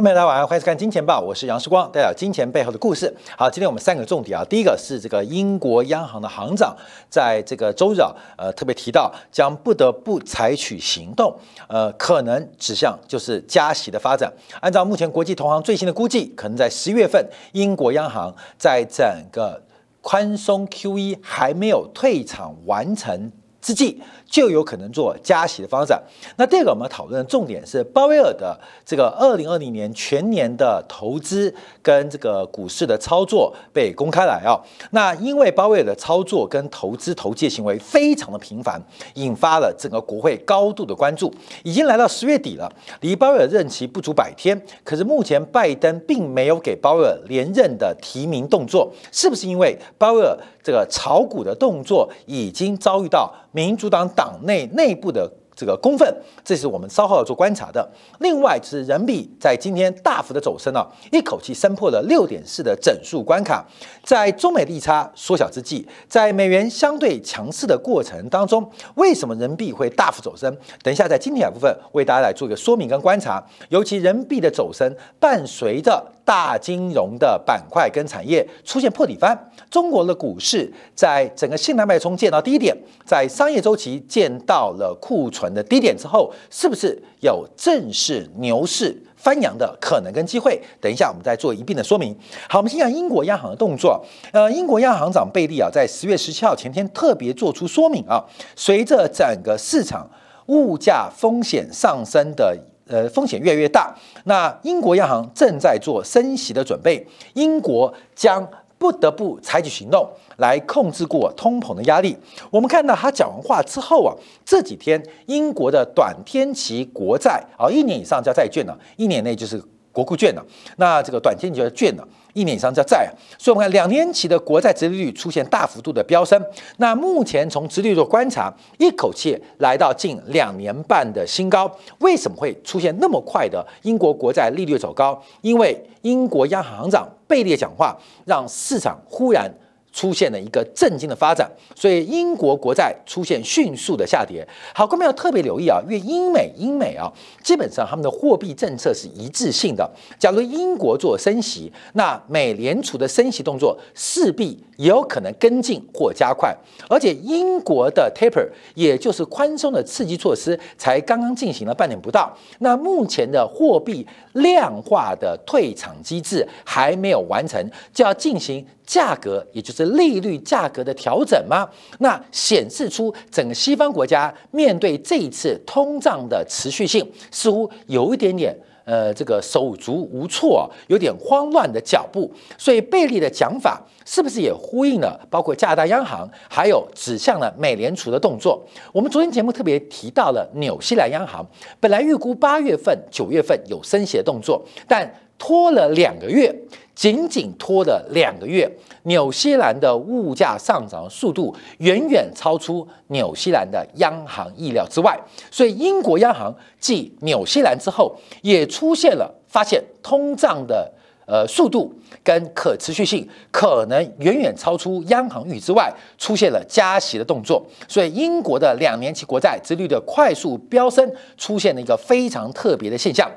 朋友们，大家晚上，欢迎收看《金钱报》，我是杨世光，带来金钱背后的故事。好，今天我们三个重点啊，第一个是这个英国央行的行长在这个周日啊，呃，特别提到将不得不采取行动，呃，可能指向就是加息的发展。按照目前国际投行最新的估计，可能在十一月份，英国央行在整个宽松 QE 还没有退场完成之际。就有可能做加息的方展。那第二个我们讨论的重点是鲍威尔的这个二零二零年全年的投资跟这个股市的操作被公开来啊。那因为鲍威尔的操作跟投资投机行为非常的频繁，引发了整个国会高度的关注。已经来到十月底了，离鲍威尔任期不足百天，可是目前拜登并没有给鲍威尔连任的提名动作，是不是因为鲍威尔这个炒股的动作已经遭遇到民主党？党内内部的这个公愤，这是我们稍后要做观察的。另外，是人民币在今天大幅的走升啊，一口气升破了六点四的整数关卡。在中美利差缩小之际，在美元相对强势的过程当中，为什么人民币会大幅走升？等一下在今天部分为大家来做一个说明跟观察。尤其人民币的走升，伴随着大金融的板块跟产业出现破底翻。中国的股市在整个信贷脉冲见到低点，在商业周期见到了库存的低点之后，是不是有正式牛市翻扬的可能跟机会？等一下我们再做一并的说明。好，我们先讲英国央行的动作。呃，英国央行长贝利啊，在十月十七号前天特别做出说明啊，随着整个市场物价风险上升的呃风险越来越大，那英国央行正在做升息的准备，英国将。不得不采取行动来控制过通膨的压力。我们看到他讲完话之后啊，这几天英国的短天期国债啊，一年以上叫债券了，一年内就是国库券了。那这个短天期叫券了，一年以上叫债啊。所以，我们看两年期的国债殖利率出现大幅度的飙升。那目前从殖利率观察，一口气来到近两年半的新高。为什么会出现那么快的英国国债利率走高？因为英国央行行长。贝利讲话让市场忽然出现了一个震惊的发展，所以英国国债出现迅速的下跌。好，各位要特别留意啊，因为英美英美啊，基本上他们的货币政策是一致性的。假如英国做升息，那美联储的升息动作势必也有可能跟进或加快。而且英国的 taper，也就是宽松的刺激措施，才刚刚进行了半年不到。那目前的货币量化的退场机制还没有完成，就要进行。价格也就是利率价格的调整吗？那显示出整个西方国家面对这一次通胀的持续性，似乎有一点点呃这个手足无措，有点慌乱的脚步。所以贝利的讲法是不是也呼应了包括加拿大央行，还有指向了美联储的动作？我们昨天节目特别提到了纽西兰央行，本来预估八月份、九月份有升息的动作，但拖了两个月。仅仅拖了两个月，纽西兰的物价上涨速度远远超出纽西兰的央行意料之外，所以英国央行继纽西兰之后，也出现了发现通胀的呃速度跟可持续性可能远远超出央行预之外，出现了加息的动作，所以英国的两年期国债殖率的快速飙升，出现了一个非常特别的现象。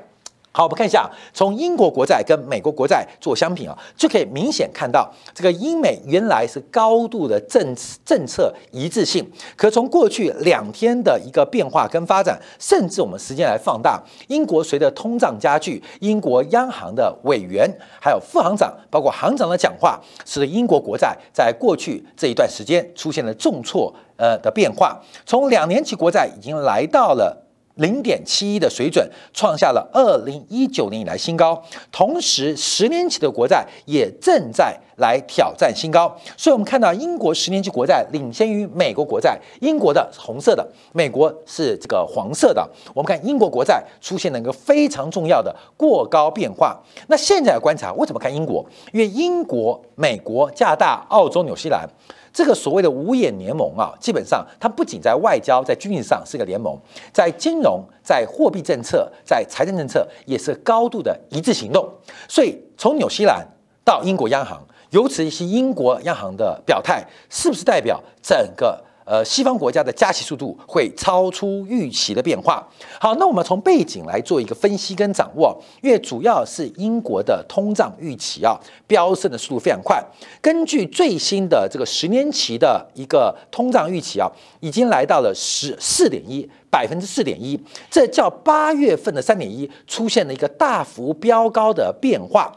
好，我们看一下，从英国国债跟美国国债做相比啊，就可以明显看到，这个英美原来是高度的政政策一致性，可从过去两天的一个变化跟发展，甚至我们时间来放大，英国随着通胀加剧，英国央行的委员还有副行长，包括行长的讲话，使得英国国债在过去这一段时间出现了重挫呃的变化，从两年期国债已经来到了。零点七一的水准，创下了二零一九年以来新高。同时，十年期的国债也正在来挑战新高。所以，我们看到英国十年期国债领先于美国国债，英国的红色的，美国是这个黄色的。我们看英国国债出现了一个非常重要的过高变化。那现在观察，为什么看英国？因为英国、美国、加拿大、澳洲、纽西兰。这个所谓的五眼联盟啊，基本上它不仅在外交、在军事上是个联盟，在金融、在货币政策、在财政政策也是高度的一致行动。所以从纽西兰到英国央行，尤其是英国央行的表态，是不是代表整个呃，西方国家的加息速度会超出预期的变化。好，那我们从背景来做一个分析跟掌握，因为主要是英国的通胀预期啊飙升的速度非常快。根据最新的这个十年期的一个通胀预期啊，已经来到了十四点一百分之四点一，这叫八月份的三点一出现了一个大幅飙高的变化。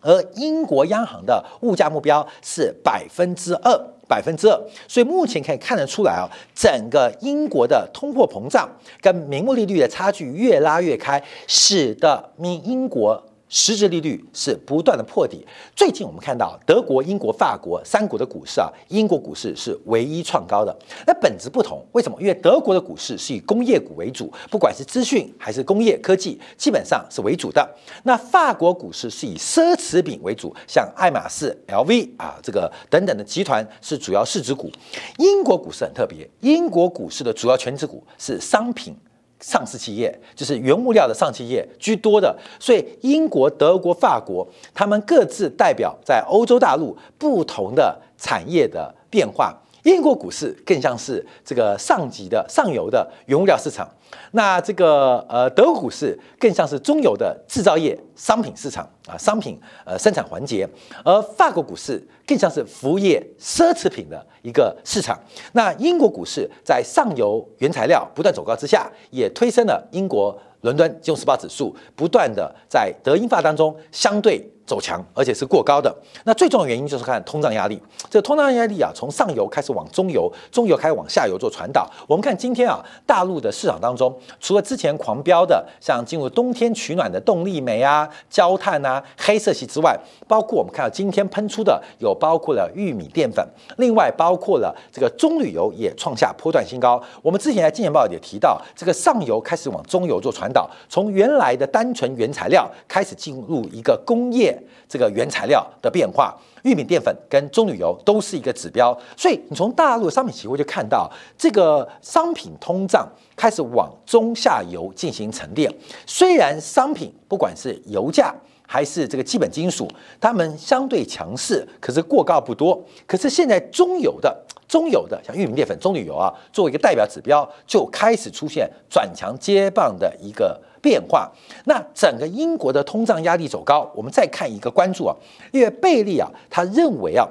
而英国央行的物价目标是百分之二，百分之二，所以目前可以看得出来啊，整个英国的通货膨胀跟名目利率的差距越拉越开，使得英英国。实质利率是不断的破底。最近我们看到德国、英国、法国三国的股市啊，英国股市是唯一创高的。那本质不同，为什么？因为德国的股市是以工业股为主，不管是资讯还是工业科技，基本上是为主的。那法国股市是以奢侈品为主，像爱马仕、LV 啊这个等等的集团是主要市值股。英国股市很特别，英国股市的主要全值股是商品。上市企业就是原物料的上企业居多的，所以英国、德国、法国，他们各自代表在欧洲大陆不同的产业的变化。英国股市更像是这个上级的上游的原物料市场，那这个呃德国股市更像是中游的制造业商品市场啊，商品呃生产环节，而法国股市更像是服务业奢侈品的一个市场。那英国股市在上游原材料不断走高之下，也推升了英国伦敦金融时报指数不断的在德英法当中相对。走强，而且是过高的。那最重要的原因就是看通胀压力。这通胀压力啊，从上游开始往中游，中游开始往下游做传导。我们看今天啊，大陆的市场当中，除了之前狂飙的像进入冬天取暖的动力煤啊、焦炭啊、黑色系之外，包括我们看到今天喷出的有包括了玉米淀粉，另外包括了这个棕榈油也创下波段新高。我们之前在金钱报也提到，这个上游开始往中游做传导，从原来的单纯原材料开始进入一个工业。这个原材料的变化，玉米淀粉跟棕榈油都是一个指标，所以你从大陆商品期货就看到，这个商品通胀开始往中下游进行沉淀。虽然商品不管是油价还是这个基本金属，它们相对强势，可是过高不多。可是现在中游的中游的像玉米淀粉、棕榈油啊，作为一个代表指标，就开始出现转强接棒的一个。变化，那整个英国的通胀压力走高，我们再看一个关注啊，因为贝利啊，他认为啊，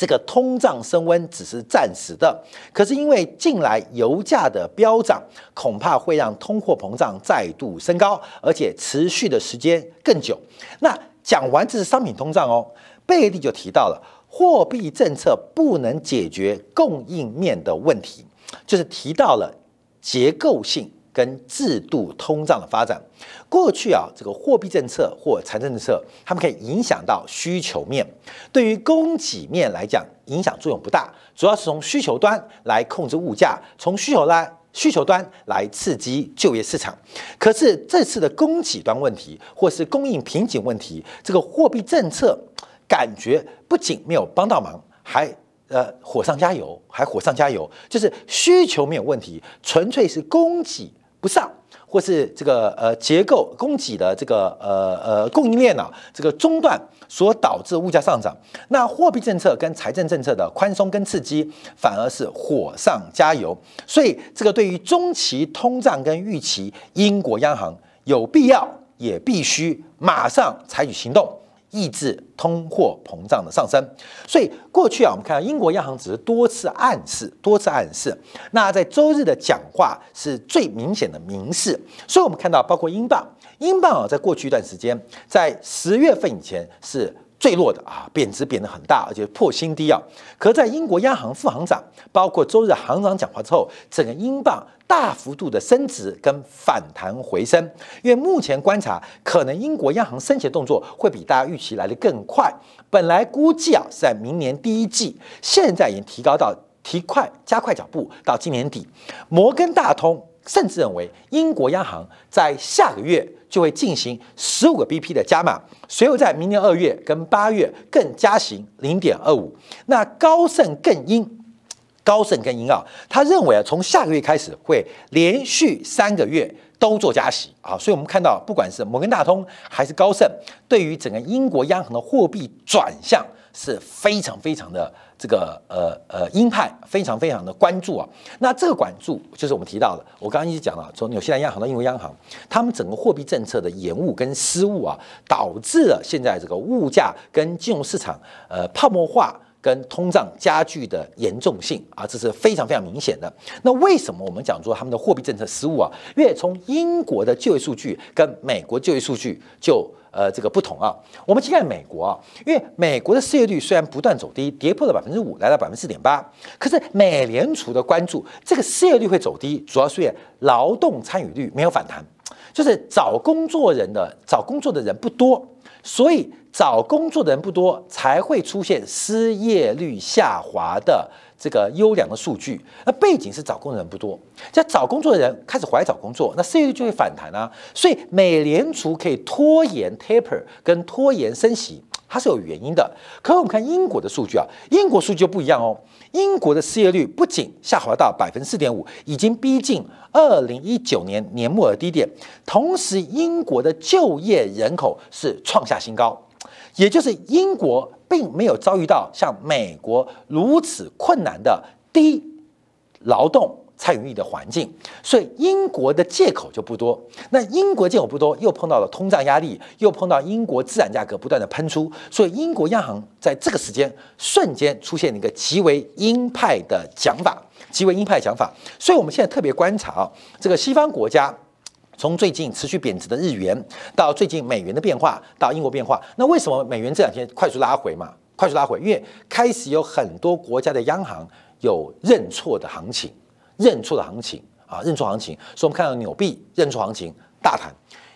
这个通胀升温只是暂时的，可是因为近来油价的飙涨，恐怕会让通货膨胀再度升高，而且持续的时间更久。那讲完这是商品通胀哦，贝利就提到了货币政策不能解决供应面的问题，就是提到了结构性。跟制度通胀的发展，过去啊，这个货币政策或财政政策，他们可以影响到需求面，对于供给面来讲，影响作用不大，主要是从需求端来控制物价，从需求来需求端来刺激就业市场。可是这次的供给端问题，或是供应瓶颈问题，这个货币政策感觉不仅没有帮到忙，还。呃，火上加油，还火上加油，就是需求没有问题，纯粹是供给不上，或是这个呃结构供给的这个呃呃供应链啊这个中断所导致物价上涨。那货币政策跟财政政策的宽松跟刺激，反而是火上加油。所以这个对于中期通胀跟预期，英国央行有必要也必须马上采取行动。抑制通货膨胀的上升，所以过去啊，我们看到英国央行只是多次暗示，多次暗示。那在周日的讲话是最明显的明示，所以我们看到，包括英镑，英镑啊，在过去一段时间，在十月份以前是。最弱的啊，贬值贬得很大，而且破新低啊。可在英国央行副行长，包括周日行长讲话之后，整个英镑大幅度的升值跟反弹回升。因为目前观察，可能英国央行升息动作会比大家预期来得更快。本来估计啊是在明年第一季，现在已经提高到提快加快脚步到今年底。摩根大通。甚至认为，英国央行在下个月就会进行十五个 BP 的加码，随后在明年二月跟八月更加行零点二五。那高盛更鹰，高盛更鹰啊，他认为啊，从下个月开始会连续三个月都做加息啊。所以我们看到，不管是摩根大通还是高盛，对于整个英国央行的货币转向是非常非常的这个呃呃鹰派，非常非常的关注啊。那这个管注就是我们提到的，我刚刚一直讲了，从纽西兰央行到英国央行，他们整个货币政策的延误跟失误啊，导致了现在这个物价跟金融市场呃泡沫化。跟通胀加剧的严重性啊，这是非常非常明显的。那为什么我们讲说他们的货币政策失误啊？因为从英国的就业数据跟美国就业数据就呃这个不同啊。我们先看美国啊，因为美国的失业率虽然不断走低，跌破了百分之五，来到百分之四点八，可是美联储的关注这个失业率会走低，主要是因为劳动参与率没有反弹，就是找工作人的找工作的人不多。所以找工作的人不多，才会出现失业率下滑的这个优良的数据。那背景是找工作的人不多，在找工作的人开始回来找工作，那失业率就会反弹啊。所以美联储可以拖延 taper 跟拖延升息，它是有原因的。可我们看英国的数据啊，英国数据就不一样哦。英国的失业率不仅下滑到百分之四点五，已经逼近二零一九年年末的低点，同时英国的就业人口是创下新高，也就是英国并没有遭遇到像美国如此困难的低劳动。参与力的环境，所以英国的借口就不多。那英国借口不多，又碰到了通胀压力，又碰到英国资产价格不断的喷出，所以英国央行在这个时间瞬间出现了一个极为鹰派的讲法，极为鹰派的讲法。所以我们现在特别观察啊，这个西方国家从最近持续贬值的日元，到最近美元的变化，到英国变化。那为什么美元这两天快速拉回嘛？快速拉回，因为开始有很多国家的央行有认错的行情。认错的行情啊，认错行情，所以我们看到纽币认错行情大谈，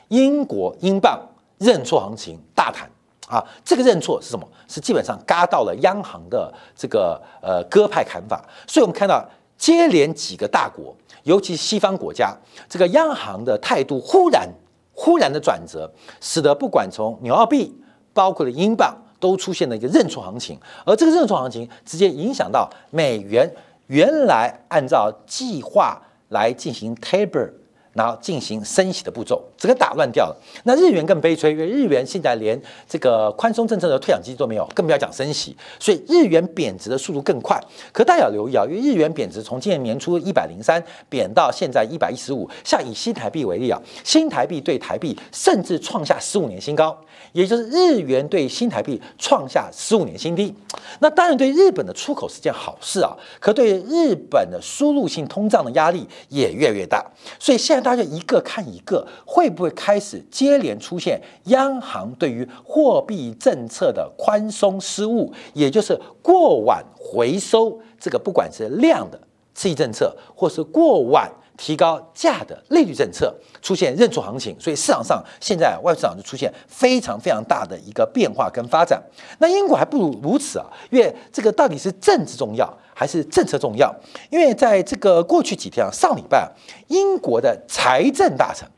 英国英镑认错行情大谈啊，这个认错是什么？是基本上嘎到了央行的这个呃鸽派砍法，所以我们看到接连几个大国，尤其西方国家，这个央行的态度忽然忽然的转折，使得不管从纽澳币，包括了英镑，都出现了一个认错行情，而这个认错行情直接影响到美元。原来按照计划来进行 taper，然后进行升息的步骤，整个打乱掉了。那日元更悲催，因为日元现在连这个宽松政策的退场机制都没有，更不要讲升息，所以日元贬值的速度更快。可大家要留意啊，因为日元贬值从今年年初一百零三贬到现在一百一十五。像以新台币为例啊，新台币对台币甚至创下十五年新高。也就是日元对新台币创下十五年新低，那当然对日本的出口是件好事啊，可对日本的输入性通胀的压力也越来越大。所以现大家一个看一个，会不会开始接连出现央行对于货币政策的宽松失误，也就是过晚回收这个不管是量的刺激政策，或是过晚。提高价的利率政策出现认错行情，所以市场上现在外市场就出现非常非常大的一个变化跟发展。那英国还不如如此啊，因为这个到底是政治重要还是政策重要？因为在这个过去几天啊，上礼拜英国的财政大臣。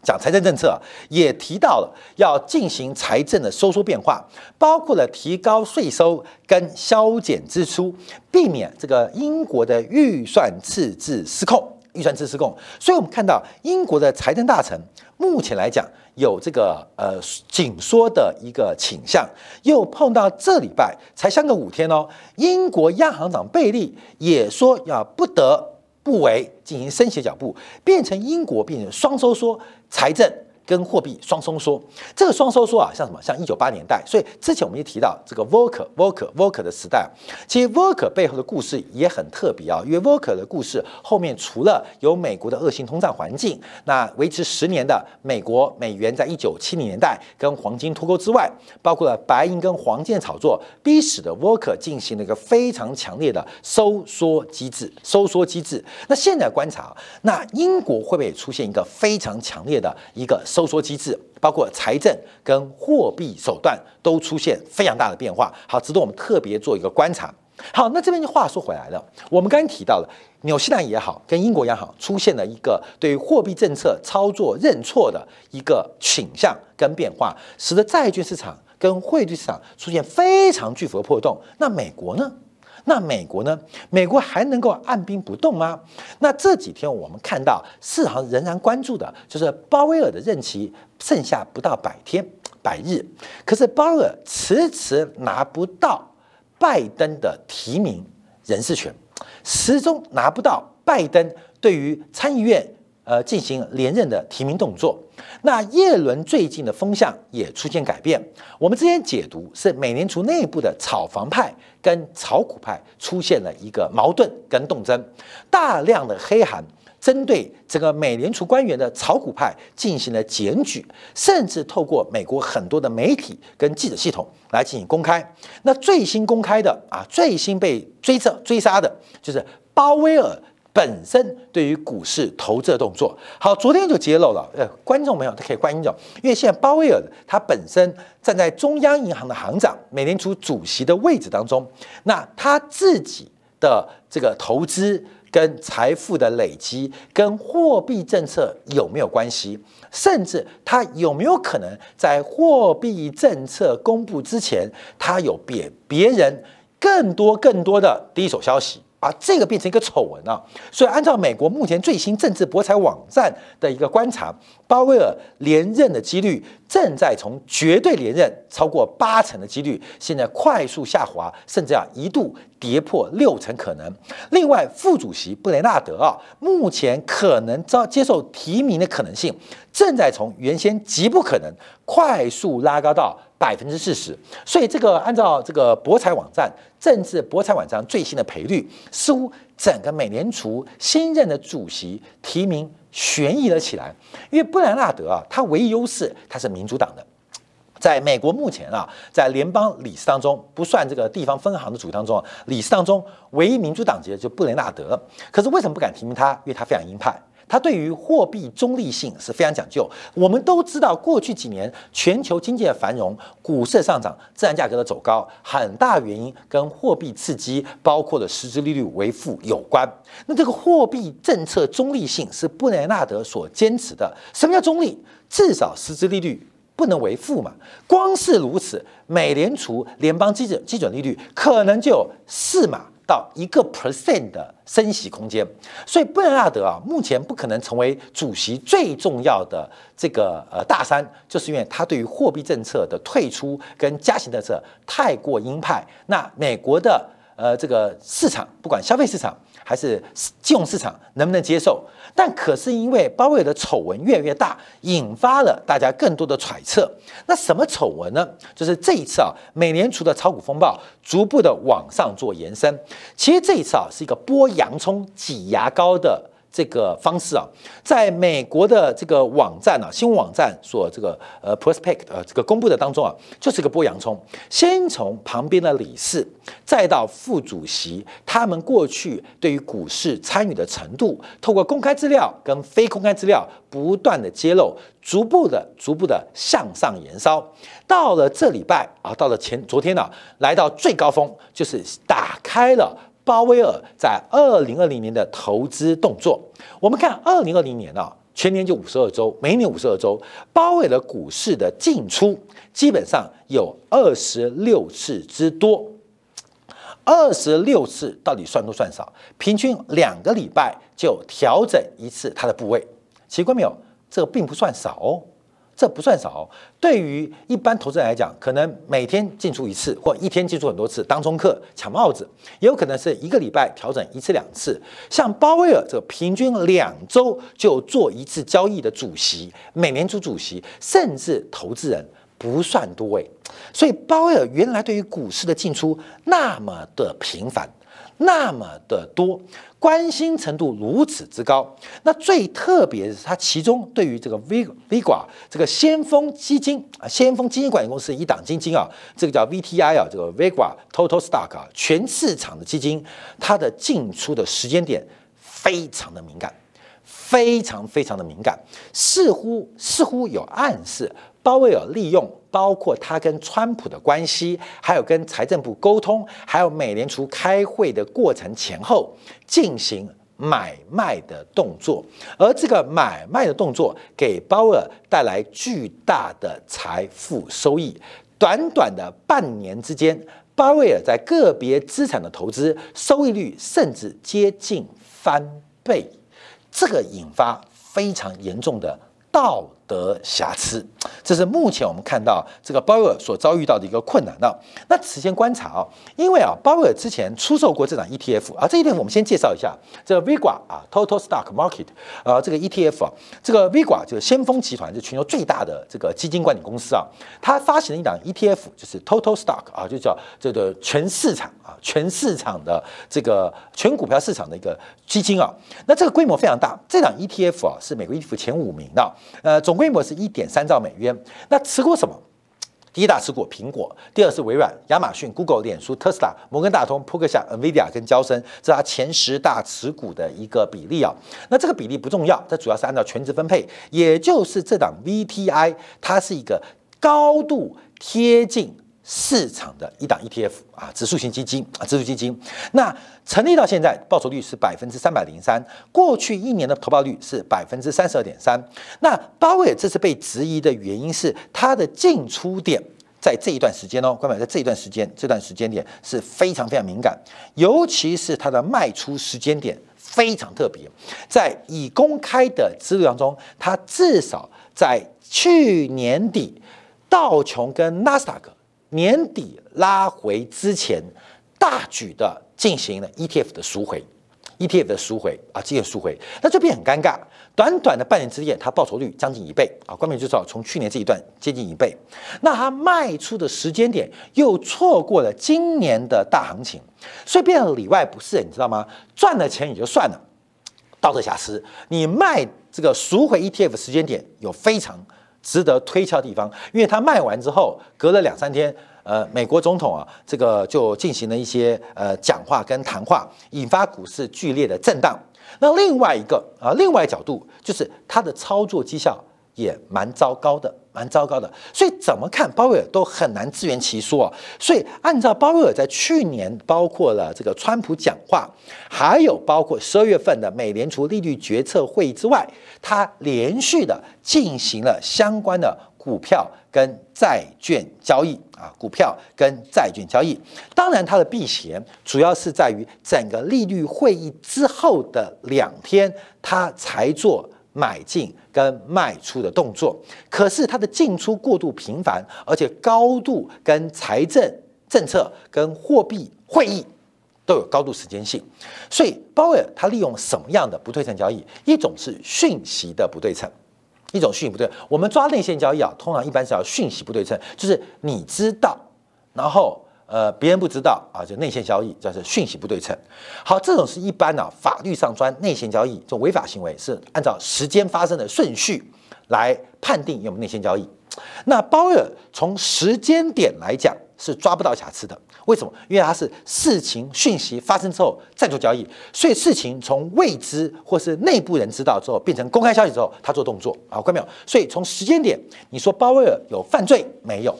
讲财政政策也提到了要进行财政的收缩变化，包括了提高税收跟削减支出，避免这个英国的预算赤字失控。预算赤字共，所以我们看到英国的财政大臣目前来讲有这个呃紧缩的一个倾向，又碰到这礼拜才相隔五天哦，英国央行长贝利也说要不得。不为进行升息脚步，变成英国变成双收缩，财政。跟货币双收缩，这个双收缩啊，像什么？像一九八年代。所以之前我们也提到这个 Volcker Volcker Volcker 的时代，其实 Volcker 背后的故事也很特别啊。因为 Volcker 的故事后面除了有美国的恶性通胀环境，那维持十年的美国美元在一九七零年代跟黄金脱钩之外，包括了白银跟黄金的炒作，逼使得 Volcker 进行了一个非常强烈的收缩机制。收缩机制。那现在观察，那英国会不会出现一个非常强烈的一个？收缩机制，包括财政跟货币手段都出现非常大的变化，好，值得我们特别做一个观察。好，那这边就话说回来了，我们刚刚提到了纽西兰也好，跟英国央行出现了一个对货币政策操作认错的一个倾向跟变化，使得债券市场跟汇率市场出现非常巨幅的破洞。那美国呢？那美国呢？美国还能够按兵不动吗？那这几天我们看到市场仍然关注的就是鲍威尔的任期剩下不到百天，百日，可是鲍威尔迟迟拿不到拜登的提名人事权，始终拿不到拜登对于参议院呃进行连任的提名动作。那耶伦最近的风向也出现改变，我们之前解读是美联储内部的炒房派跟炒股派出现了一个矛盾跟斗争，大量的黑函针对这个美联储官员的炒股派进行了检举，甚至透过美国很多的媒体跟记者系统来进行公开。那最新公开的啊，最新被追责追杀的就是鲍威尔。本身对于股市投资的动作，好，昨天就揭露了。呃，观众朋友他可以关心着，因为现在鲍威尔他本身站在中央银行的行长、美联储主席的位置当中，那他自己的这个投资跟财富的累积跟货币政策有没有关系？甚至他有没有可能在货币政策公布之前，他有别别人更多更多的第一手消息？把这个变成一个丑闻啊！所以按照美国目前最新政治博彩网站的一个观察，鲍威尔连任的几率正在从绝对连任超过八成的几率，现在快速下滑，甚至啊一度跌破六成可能。另外，副主席布雷纳德啊，目前可能遭接受提名的可能性，正在从原先极不可能快速拉高到。百分之四十，所以这个按照这个博彩网站政治博彩网站最新的赔率，似乎整个美联储新任的主席提名悬疑了起来。因为布兰纳德啊，他唯一优势他是民主党的，在美国目前啊，在联邦理事当中，不算这个地方分行的主当中，理事当中唯一民主党籍的就布雷纳德。可是为什么不敢提名他？因为他非常鹰派。它对于货币中立性是非常讲究。我们都知道，过去几年全球经济的繁荣、股市的上涨、自然价格的走高，很大原因跟货币刺激，包括了实质利率为负有关。那这个货币政策中立性是布雷纳德所坚持的。什么叫中立？至少实质利率不能为负嘛。光是如此，美联储联邦基准基准利率可能就四码。到一个 percent 的升息空间，所以布兰纳德啊，目前不可能成为主席最重要的这个呃大山，就是因为他对于货币政策的退出跟加息政策太过鹰派。那美国的呃这个市场，不管消费市场。还是金融市场能不能接受？但可是因为鲍威尔的丑闻越来越大，引发了大家更多的揣测。那什么丑闻呢？就是这一次啊，美联储的炒股风暴逐步的往上做延伸。其实这一次啊，是一个剥洋葱挤牙膏的。这个方式啊，在美国的这个网站啊，新闻网站所这个呃 prospect 呃这个公布的当中啊，就是个剥洋葱，先从旁边的理事，再到副主席，他们过去对于股市参与的程度，透过公开资料跟非公开资料不断的揭露，逐步的逐步的向上延烧，到了这礼拜啊，到了前昨天呢，来到最高峰，就是打开了。鲍威尔在二零二零年的投资动作，我们看二零二零年啊，全年就五十二周，每年五十二周，鲍威尔股市的进出基本上有二十六次之多，二十六次到底算多算少？平均两个礼拜就调整一次它的部位，奇怪没有？这并不算少哦。这不算少，对于一般投资人来讲，可能每天进出一次，或一天进出很多次，当中客抢帽子，也有可能是一个礼拜调整一次两次。像鲍威尔这个平均两周就做一次交易的主席，美联储主席，甚至投资人不算多诶。所以鲍威尔原来对于股市的进出那么的频繁。那么的多，关心程度如此之高，那最特别的是，它其中对于这个 V V 寡这个先锋基金啊，先锋基金管理公司一档基金啊，这个叫 VTI 啊，这个 V 寡 Total Stock 啊，全市场的基金，它的进出的时间点非常的敏感，非常非常的敏感，似乎似乎有暗示。鲍威尔利用包括他跟川普的关系，还有跟财政部沟通，还有美联储开会的过程前后进行买卖的动作，而这个买卖的动作给鲍威尔带来巨大的财富收益。短短的半年之间，鲍威尔在个别资产的投资收益率甚至接近翻倍，这个引发非常严重的道。得瑕疵，这是目前我们看到这个鲍威尔所遭遇到的一个困难的。那此前观察啊，因为啊，鲍威尔之前出售过这档 ETF 啊，这一点我们先介绍一下，这个 VGA 啊，Total Stock Market 啊，这个 ETF 啊，这个 VGA 就是先锋集团，是全球最大的这个基金管理公司啊，它发行了一档 ETF，就是 Total Stock 啊，就叫这个全市场啊，全市场的这个全股票市场的一个基金啊，那这个规模非常大，这档 ETF 啊是美国 ETF 前五名的，呃，总规模是一点三兆美元，那持股什么？第一大持股苹果，第二是微软、亚马逊、Google、脸书、特斯拉、摩根大通、扑克夏、NVIDIA 跟交生，这是它前十大持股的一个比例啊。那这个比例不重要，它主要是按照全值分配，也就是这档 VTI 它是一个高度贴近。市场的一档 ETF 啊，指数型基金啊，指数基金。那成立到现在，报酬率是百分之三百零三，过去一年的投报率是百分之三十二点三。那鲍威尔这次被质疑的原因是，它的进出点在这一段时间哦，关表在这一段时间，这段时间点是非常非常敏感，尤其是它的卖出时间点非常特别。在已公开的资料当中，它至少在去年底，道琼跟纳斯达克。年底拉回之前，大举的进行了 ETF 的赎回，ETF 的赎回啊，进行赎回，那这边很尴尬。短短的半年之间，它报酬率将近一倍啊，关键就知道从去年这一段接近一倍。那它卖出的时间点又错过了今年的大行情，所以变得里外不是，你知道吗？赚了钱也就算了，道德瑕疵。你卖这个赎回 ETF 时间点有非常。值得推敲的地方，因为它卖完之后，隔了两三天，呃，美国总统啊，这个就进行了一些呃讲话跟谈话，引发股市剧烈的震荡。那另外一个啊，另外角度就是它的操作绩效。也蛮糟糕的，蛮糟糕的，所以怎么看鲍威尔都很难自圆其说啊。所以按照鲍威尔在去年，包括了这个川普讲话，还有包括十二月份的美联储利率决策会议之外，他连续的进行了相关的股票跟债券交易啊，股票跟债券交易。当然，它的避险主要是在于整个利率会议之后的两天，他才做。买进跟卖出的动作，可是它的进出过度频繁，而且高度跟财政政策跟货币会议都有高度时间性，所以鲍威尔他利用什么样的不对称交易？一种是讯息的不对称，一种讯息不对。我们抓内线交易啊，通常一般是要讯息不对称，就是你知道，然后。呃，别人不知道啊，就内线交易，叫做讯息不对称。好，这种是一般呢，法律上专内线交易，这种违法行为是按照时间发生的顺序来判定有没有内线交易。那鲍威尔从时间点来讲是抓不到瑕疵的，为什么？因为他是事情讯息发生之后再做交易，所以事情从未知或是内部人知道之后变成公开消息之后，他做动作啊，看到没有？所以从时间点，你说鲍威尔有犯罪没有？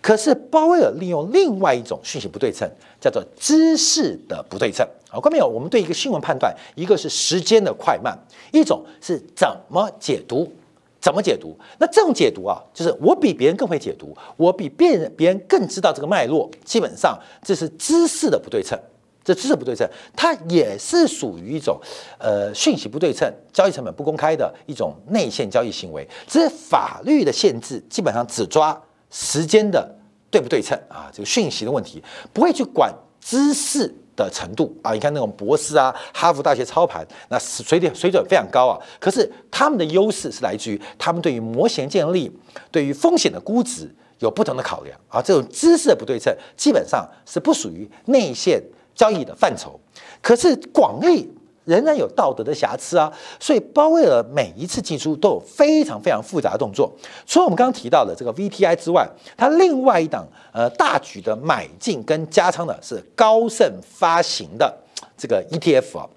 可是鲍威尔利用另外一种讯息不对称，叫做知识的不对称。好，看没有？我们对一个新闻判断，一个是时间的快慢，一种是怎么解读，怎么解读？那这种解读啊，就是我比别人更会解读，我比别人别人更知道这个脉络。基本上这是知识的不对称，这知识不对称，它也是属于一种呃讯息不对称、交易成本不公开的一种内线交易行为。只是法律的限制，基本上只抓。时间的对不对称啊？这个讯息的问题不会去管知识的程度啊！你看那种博士啊，哈佛大学操盘，那是水准水准非常高啊。可是他们的优势是来自于他们对于模型建立、对于风险的估值有不同的考量啊。这种知识的不对称基本上是不属于内线交易的范畴。可是广义。仍然有道德的瑕疵啊，所以鲍威尔每一次进出都有非常非常复杂的动作。除了我们刚刚提到的这个 VTI 之外，它另外一档呃大举的买进跟加仓的是高盛发行的这个 ETF 啊。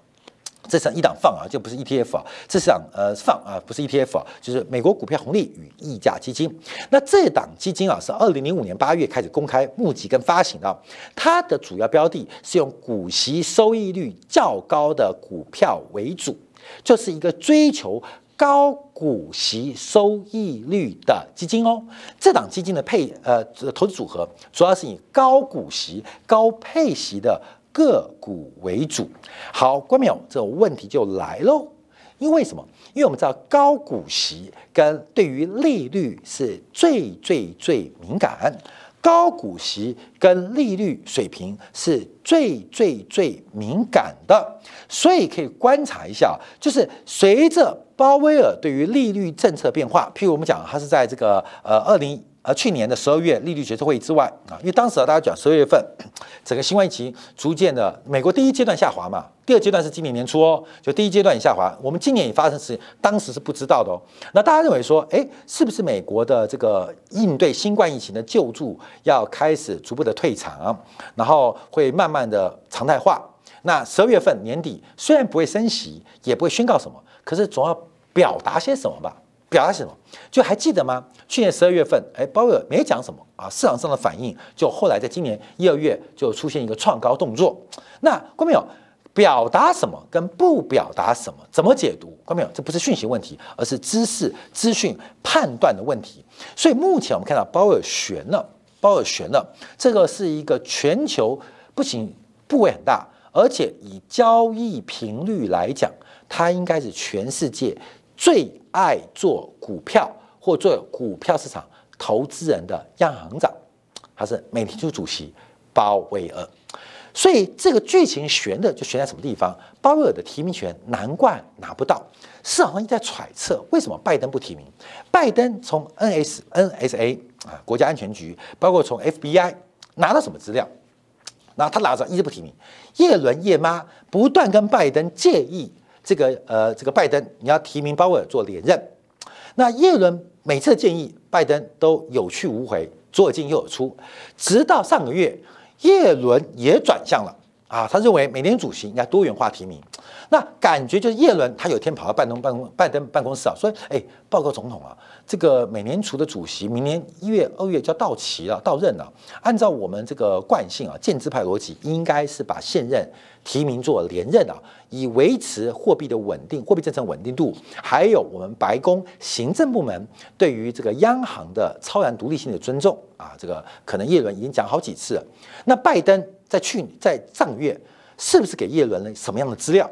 这是一档放啊，就不是 ETF 啊，这是档呃放啊，不是 ETF 啊，就是美国股票红利与溢价基金。那这档基金啊，是二零零五年八月开始公开募集跟发行的，它的主要标的是用股息收益率较高的股票为主，就是一个追求高股息收益率的基金哦。这档基金的配呃投资组合主要是以高股息、高配息的。个股为主，好，关淼，这个问题就来喽。因为什么？因为我们知道高股息跟对于利率是最最最敏感，高股息跟利率水平是最最最敏感的，所以可以观察一下，就是随着鲍威尔对于利率政策变化，譬如我们讲，他是在这个呃二零。而去年的十二月利率决策会议之外啊，因为当时啊大家讲十二月份整个新冠疫情逐渐的美国第一阶段下滑嘛，第二阶段是今年年初哦，就第一阶段也下滑，我们今年也发生事情，当时是不知道的哦。那大家认为说，哎，是不是美国的这个应对新冠疫情的救助要开始逐步的退场，然后会慢慢的常态化？那十二月份年底虽然不会升息，也不会宣告什么，可是总要表达些什么吧？表达什么？就还记得吗？去年十二月份，哎，鲍威尔没讲什么啊，市场上的反应就后来在今年一二月就出现一个创高动作。那关没有表达什么跟不表达什么怎么解读？关没有？这不是讯息问题，而是知识、资讯判断的问题。所以目前我们看到鲍威尔悬了，鲍威尔悬了。这个是一个全球不仅部位很大，而且以交易频率来讲，它应该是全世界。最爱做股票或做股票市场投资人的央行长，他是美联储主席鲍威尔。所以这个剧情悬的就悬在什么地方？鲍威尔的提名权难怪拿不到。市场上一直在揣测，为什么拜登不提名？拜登从 NS NSA 啊国家安全局，包括从 FBI 拿到什么资料？然后他拿着一直不提名。叶伦叶妈不断跟拜登建议。这个呃，这个拜登你要提名鲍威尔做连任，那耶伦每次建议拜登都有去无回，左耳进右耳出，直到上个月，耶伦也转向了。啊，他认为美联主席应该多元化提名，那感觉就是耶伦他有一天跑到拜登办公拜登办公室啊，说哎，报告总统啊。这个美联储的主席明年一月、二月就要到期了，到任了。按照我们这个惯性啊，建制派逻辑，应该是把现任提名做连任啊，以维持货币的稳定、货币政策稳定度，还有我们白宫行政部门对于这个央行的超然独立性的尊重啊。这个可能叶伦已经讲好几次了。那拜登在去在上月是不是给叶伦了什么样的资料？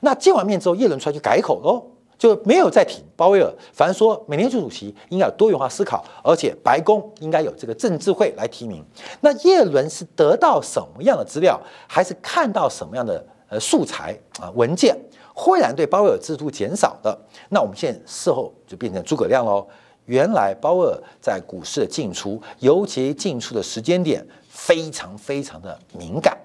那见完面之后，叶伦出来就改口喽。就没有再挺鲍威尔，反而说美联储主席应该有多元化思考，而且白宫应该有这个政治会来提名。那叶伦是得到什么样的资料，还是看到什么样的呃素材啊文件，忽然对鲍威尔制度减少的？那我们现在事后就变成诸葛亮喽。原来鲍威尔在股市的进出，尤其进出的时间点非常非常的敏感。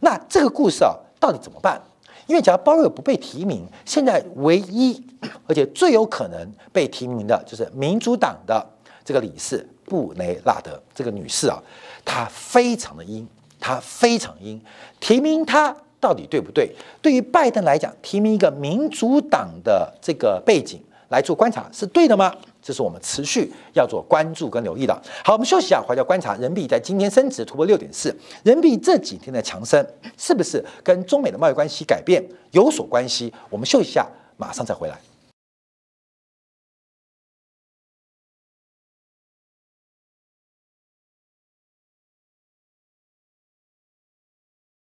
那这个故事啊，到底怎么办？因为假如鲍威尔不被提名，现在唯一而且最有可能被提名的就是民主党的这个理事布雷纳德这个女士啊，她非常的阴，她非常阴，提名她到底对不对？对于拜登来讲，提名一个民主党的这个背景来做观察是对的吗？这是我们持续要做关注跟留意的。好，我们休息一下，回来观察人民币在今天升值突破六点四，人民币这几天的强升是不是跟中美的贸易关系改变有所关系？我们休息一下，马上再回来。